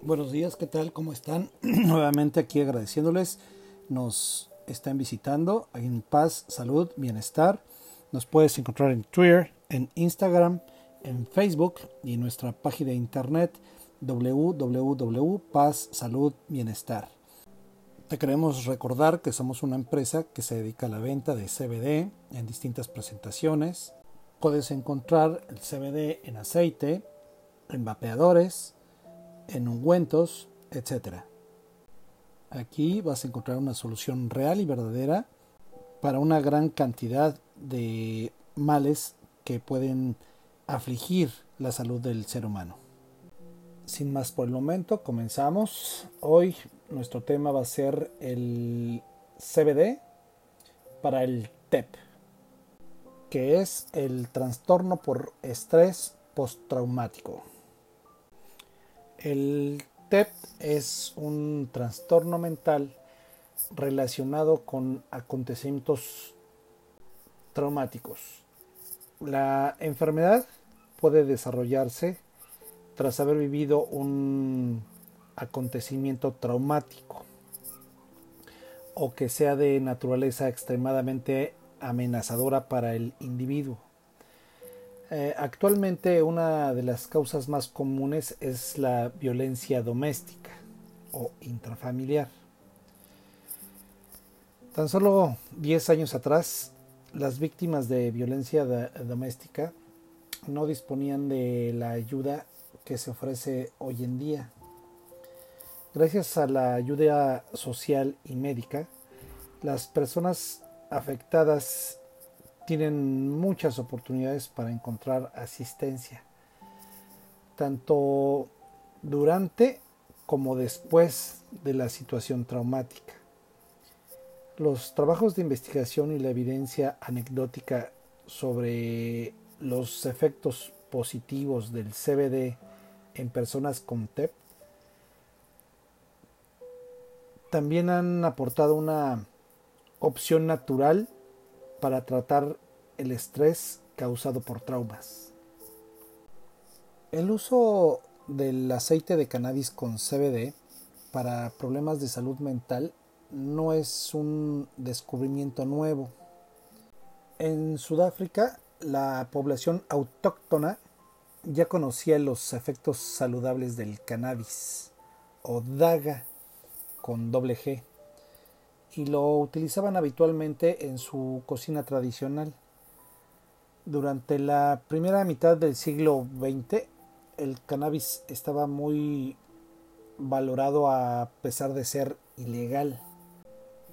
Buenos días, ¿qué tal? ¿Cómo están? Nuevamente aquí agradeciéndoles. Nos están visitando en paz, salud, bienestar. Nos puedes encontrar en Twitter, en Instagram, en Facebook y en nuestra página de internet www.paz-salud-bienestar. Te queremos recordar que somos una empresa que se dedica a la venta de CBD en distintas presentaciones. Puedes encontrar el CBD en aceite, en vapeadores, en ungüentos, etc. Aquí vas a encontrar una solución real y verdadera para una gran cantidad de males que pueden afligir la salud del ser humano. Sin más por el momento, comenzamos. Hoy nuestro tema va a ser el CBD para el TEP, que es el trastorno por estrés postraumático. El TEP es un trastorno mental relacionado con acontecimientos traumáticos. La enfermedad puede desarrollarse tras haber vivido un acontecimiento traumático o que sea de naturaleza extremadamente amenazadora para el individuo. Eh, actualmente una de las causas más comunes es la violencia doméstica o intrafamiliar. Tan solo 10 años atrás, las víctimas de violencia doméstica no disponían de la ayuda que se ofrece hoy en día. Gracias a la ayuda social y médica, las personas afectadas tienen muchas oportunidades para encontrar asistencia, tanto durante como después de la situación traumática. Los trabajos de investigación y la evidencia anecdótica sobre los efectos positivos del CBD en personas con TEP también han aportado una opción natural para tratar el estrés causado por traumas. El uso del aceite de cannabis con CBD para problemas de salud mental no es un descubrimiento nuevo. En Sudáfrica, la población autóctona ya conocía los efectos saludables del cannabis o daga con doble G y lo utilizaban habitualmente en su cocina tradicional. Durante la primera mitad del siglo XX, el cannabis estaba muy valorado a pesar de ser ilegal.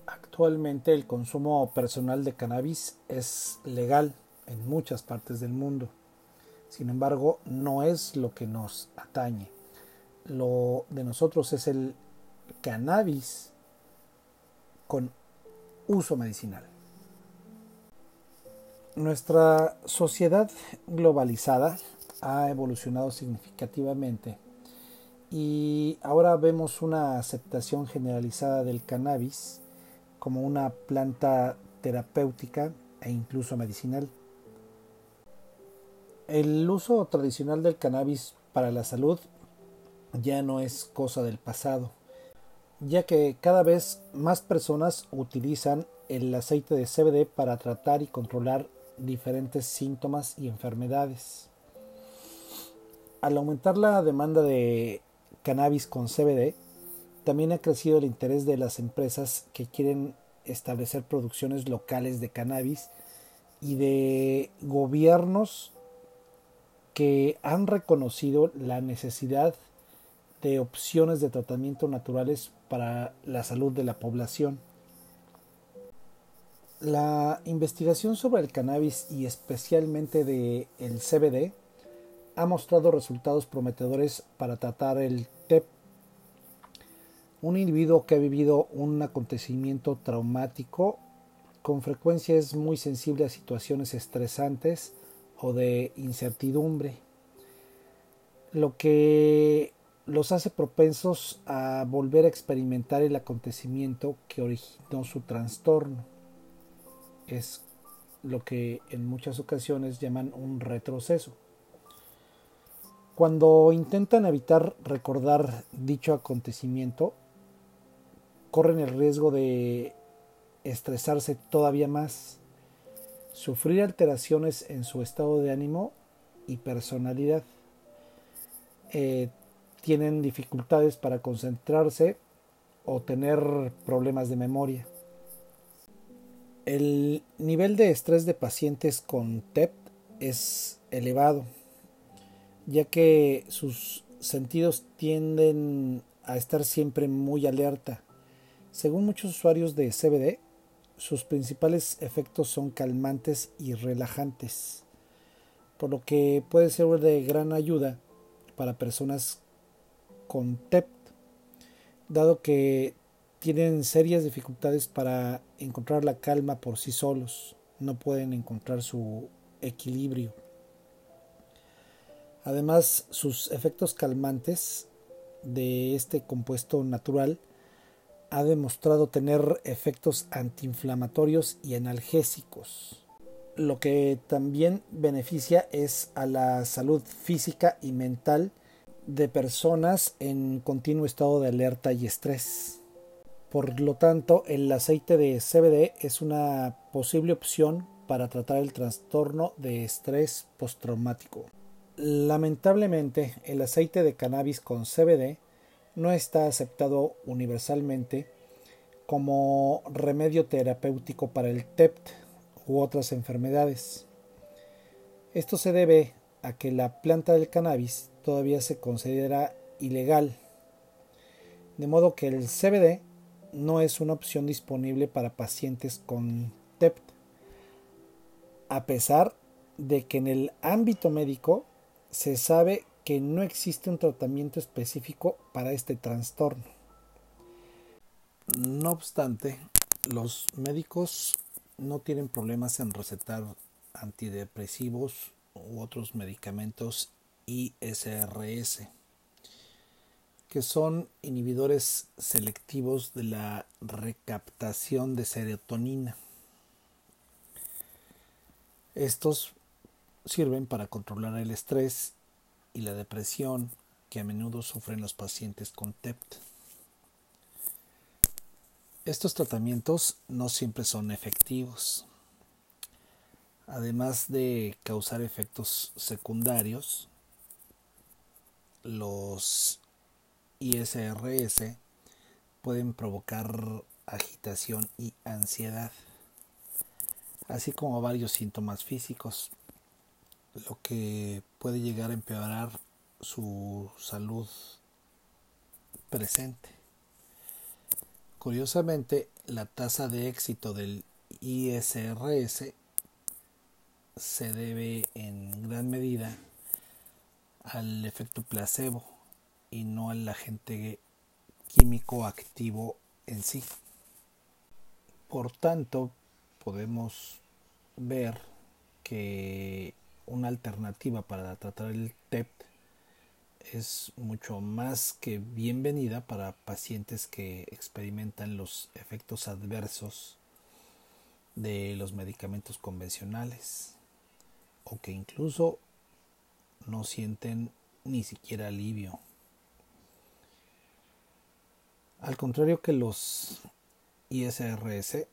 Actualmente el consumo personal de cannabis es legal en muchas partes del mundo. Sin embargo, no es lo que nos atañe. Lo de nosotros es el cannabis con uso medicinal. Nuestra sociedad globalizada ha evolucionado significativamente y ahora vemos una aceptación generalizada del cannabis como una planta terapéutica e incluso medicinal. El uso tradicional del cannabis para la salud ya no es cosa del pasado ya que cada vez más personas utilizan el aceite de CBD para tratar y controlar diferentes síntomas y enfermedades. Al aumentar la demanda de cannabis con CBD, también ha crecido el interés de las empresas que quieren establecer producciones locales de cannabis y de gobiernos que han reconocido la necesidad de opciones de tratamiento naturales para la salud de la población. La investigación sobre el cannabis y especialmente de el CBD ha mostrado resultados prometedores para tratar el TEP. Un individuo que ha vivido un acontecimiento traumático con frecuencia es muy sensible a situaciones estresantes o de incertidumbre, lo que los hace propensos a volver a experimentar el acontecimiento que originó su trastorno. Es lo que en muchas ocasiones llaman un retroceso. Cuando intentan evitar recordar dicho acontecimiento, corren el riesgo de estresarse todavía más, sufrir alteraciones en su estado de ánimo y personalidad. Eh, tienen dificultades para concentrarse o tener problemas de memoria. El nivel de estrés de pacientes con TEP es elevado, ya que sus sentidos tienden a estar siempre muy alerta. Según muchos usuarios de CBD, sus principales efectos son calmantes y relajantes, por lo que puede ser de gran ayuda para personas con TEP, dado que tienen serias dificultades para encontrar la calma por sí solos, no pueden encontrar su equilibrio. Además, sus efectos calmantes de este compuesto natural ha demostrado tener efectos antiinflamatorios y analgésicos. Lo que también beneficia es a la salud física y mental de personas en continuo estado de alerta y estrés. Por lo tanto, el aceite de CBD es una posible opción para tratar el trastorno de estrés postraumático. Lamentablemente, el aceite de cannabis con CBD no está aceptado universalmente como remedio terapéutico para el TEPT u otras enfermedades. Esto se debe a que la planta del cannabis todavía se considera ilegal, de modo que el CBD no es una opción disponible para pacientes con TEPT, a pesar de que en el ámbito médico se sabe que no existe un tratamiento específico para este trastorno. No obstante, los médicos no tienen problemas en recetar antidepresivos u otros medicamentos ISRS, que son inhibidores selectivos de la recaptación de serotonina. Estos sirven para controlar el estrés y la depresión que a menudo sufren los pacientes con TEPT. Estos tratamientos no siempre son efectivos. Además de causar efectos secundarios, los ISRS pueden provocar agitación y ansiedad, así como varios síntomas físicos, lo que puede llegar a empeorar su salud presente. Curiosamente, la tasa de éxito del ISRS se debe en gran medida al efecto placebo y no al agente químico activo en sí. Por tanto, podemos ver que una alternativa para tratar el TEP es mucho más que bienvenida para pacientes que experimentan los efectos adversos de los medicamentos convencionales o que incluso no sienten ni siquiera alivio. Al contrario que los ISRS,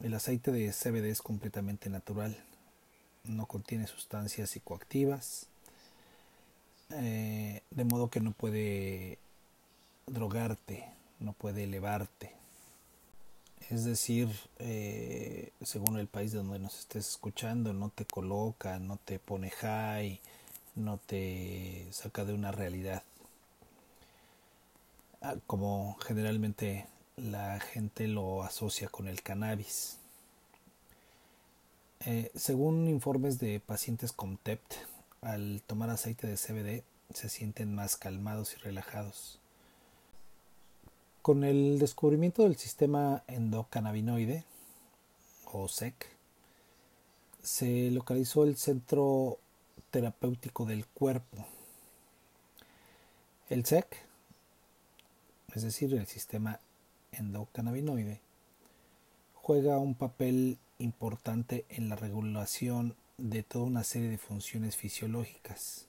el aceite de CBD es completamente natural no contiene sustancias psicoactivas, eh, de modo que no puede drogarte, no puede elevarte. Es decir, eh, según el país de donde nos estés escuchando, no te coloca, no te pone high, no te saca de una realidad. Ah, como generalmente la gente lo asocia con el cannabis. Eh, según informes de pacientes con TEPT, al tomar aceite de CBD se sienten más calmados y relajados. Con el descubrimiento del sistema endocannabinoide, o SEC, se localizó el centro terapéutico del cuerpo. El SEC, es decir, el sistema endocannabinoide, juega un papel importante en la regulación de toda una serie de funciones fisiológicas,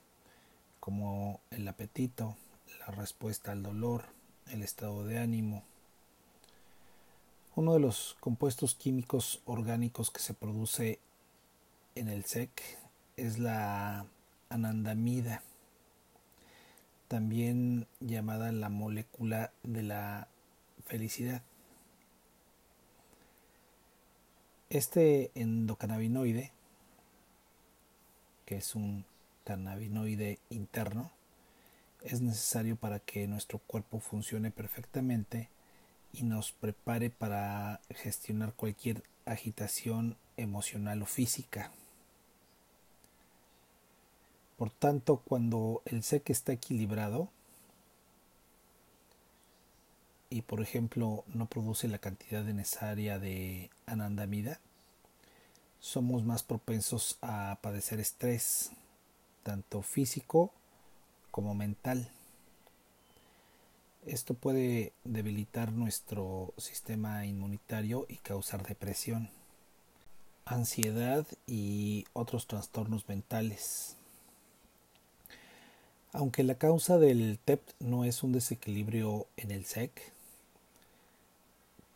como el apetito, la respuesta al dolor, el estado de ánimo. Uno de los compuestos químicos orgánicos que se produce en el SEC es la anandamida, también llamada la molécula de la felicidad. Este endocannabinoide, que es un cannabinoide interno, es necesario para que nuestro cuerpo funcione perfectamente y nos prepare para gestionar cualquier agitación emocional o física. Por tanto, cuando el SEC está equilibrado y por ejemplo no produce la cantidad necesaria de anandamida, somos más propensos a padecer estrés, tanto físico como mental. Esto puede debilitar nuestro sistema inmunitario y causar depresión, ansiedad y otros trastornos mentales. Aunque la causa del TEP no es un desequilibrio en el SEC,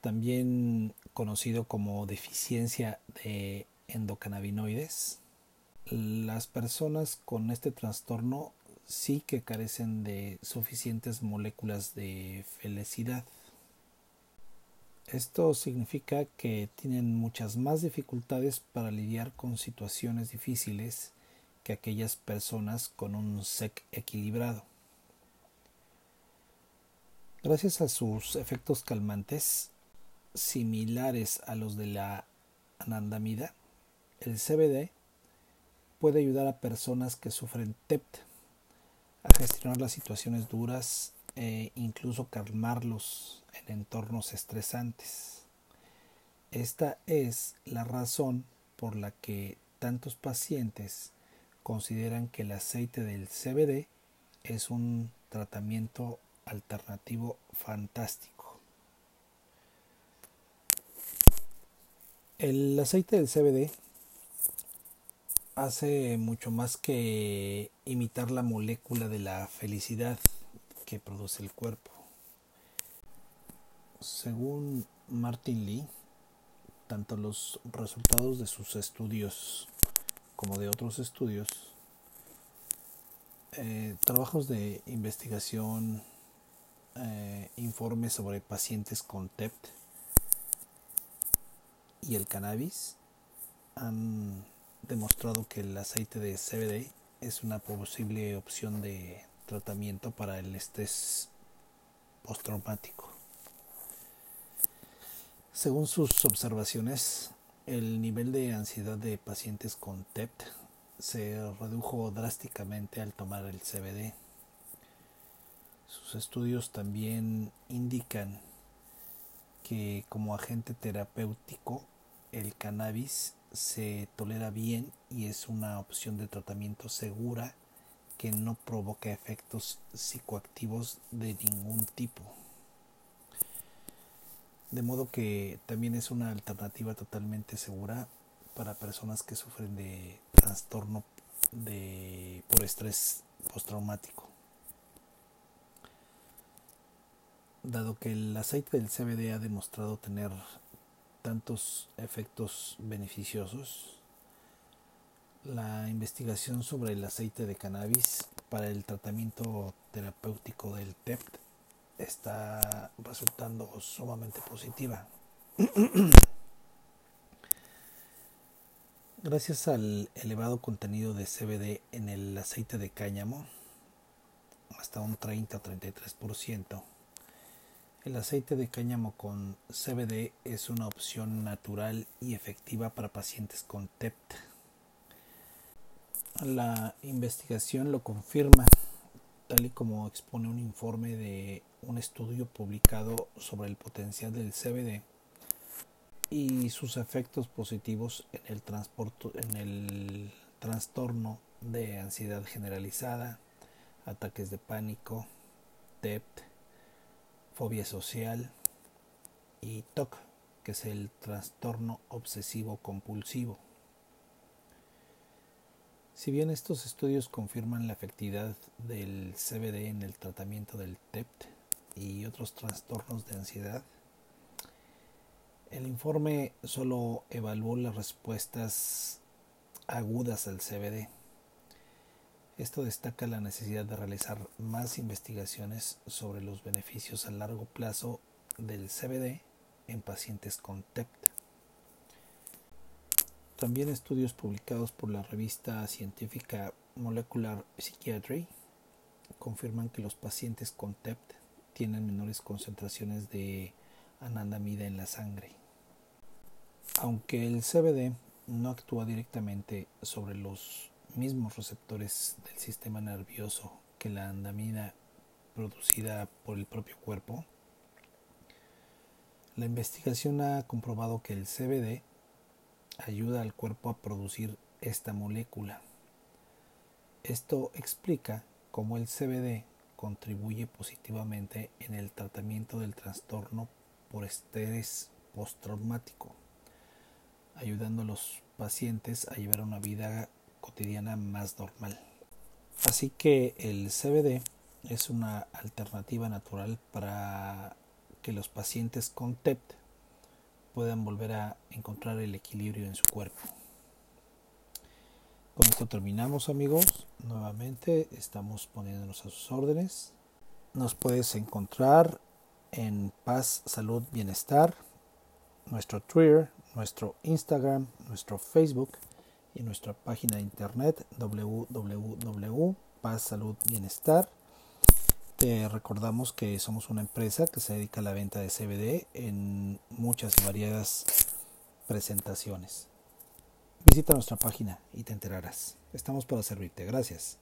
también conocido como deficiencia de endocannabinoides, las personas con este trastorno sí que carecen de suficientes moléculas de felicidad. Esto significa que tienen muchas más dificultades para lidiar con situaciones difíciles que aquellas personas con un SEC equilibrado. Gracias a sus efectos calmantes, similares a los de la anandamida, el CBD puede ayudar a personas que sufren TEPT a gestionar las situaciones duras e incluso calmarlos en entornos estresantes. Esta es la razón por la que tantos pacientes consideran que el aceite del CBD es un tratamiento alternativo fantástico. El aceite del CBD hace mucho más que imitar la molécula de la felicidad que produce el cuerpo. Según Martin Lee, tanto los resultados de sus estudios como de otros estudios, eh, trabajos de investigación, eh, informes sobre pacientes con TEPT y el cannabis han demostrado que el aceite de CBD es una posible opción de tratamiento para el estrés postraumático. Según sus observaciones, el nivel de ansiedad de pacientes con TEPT se redujo drásticamente al tomar el CBD. Sus estudios también indican que como agente terapéutico el cannabis se tolera bien y es una opción de tratamiento segura que no provoca efectos psicoactivos de ningún tipo. De modo que también es una alternativa totalmente segura para personas que sufren de trastorno de, por estrés postraumático. Dado que el aceite del CBD ha demostrado tener tantos efectos beneficiosos, la investigación sobre el aceite de cannabis para el tratamiento terapéutico del TEPT está resultando sumamente positiva. Gracias al elevado contenido de CBD en el aceite de cáñamo, hasta un 30 o 33%, el aceite de cáñamo con CBD es una opción natural y efectiva para pacientes con TEPT. La investigación lo confirma, tal y como expone un informe de un estudio publicado sobre el potencial del CBD y sus efectos positivos en el, en el trastorno de ansiedad generalizada, ataques de pánico, TEPT, fobia social y TOC, que es el trastorno obsesivo compulsivo. Si bien estos estudios confirman la efectividad del CBD en el tratamiento del TEPT y otros trastornos de ansiedad, el informe solo evaluó las respuestas agudas al CBD. Esto destaca la necesidad de realizar más investigaciones sobre los beneficios a largo plazo del CBD en pacientes con TEPT. También estudios publicados por la revista científica Molecular Psychiatry confirman que los pacientes con TEPT tienen menores concentraciones de anandamida en la sangre. Aunque el CBD no actúa directamente sobre los mismos receptores del sistema nervioso que la andamida producida por el propio cuerpo, la investigación ha comprobado que el CBD ayuda al cuerpo a producir esta molécula. Esto explica cómo el CBD contribuye positivamente en el tratamiento del trastorno por estrés postraumático ayudando a los pacientes a llevar una vida cotidiana más normal. Así que el CBD es una alternativa natural para que los pacientes con TEPT puedan volver a encontrar el equilibrio en su cuerpo. Con esto terminamos amigos. Nuevamente estamos poniéndonos a sus órdenes. Nos puedes encontrar en Paz, Salud, Bienestar, nuestro Twitter, nuestro Instagram, nuestro Facebook y nuestra página de internet www.pazsaludbienestar. Te recordamos que somos una empresa que se dedica a la venta de CBD en muchas y variadas presentaciones. Visita nuestra página y te enterarás. Estamos para servirte. Gracias.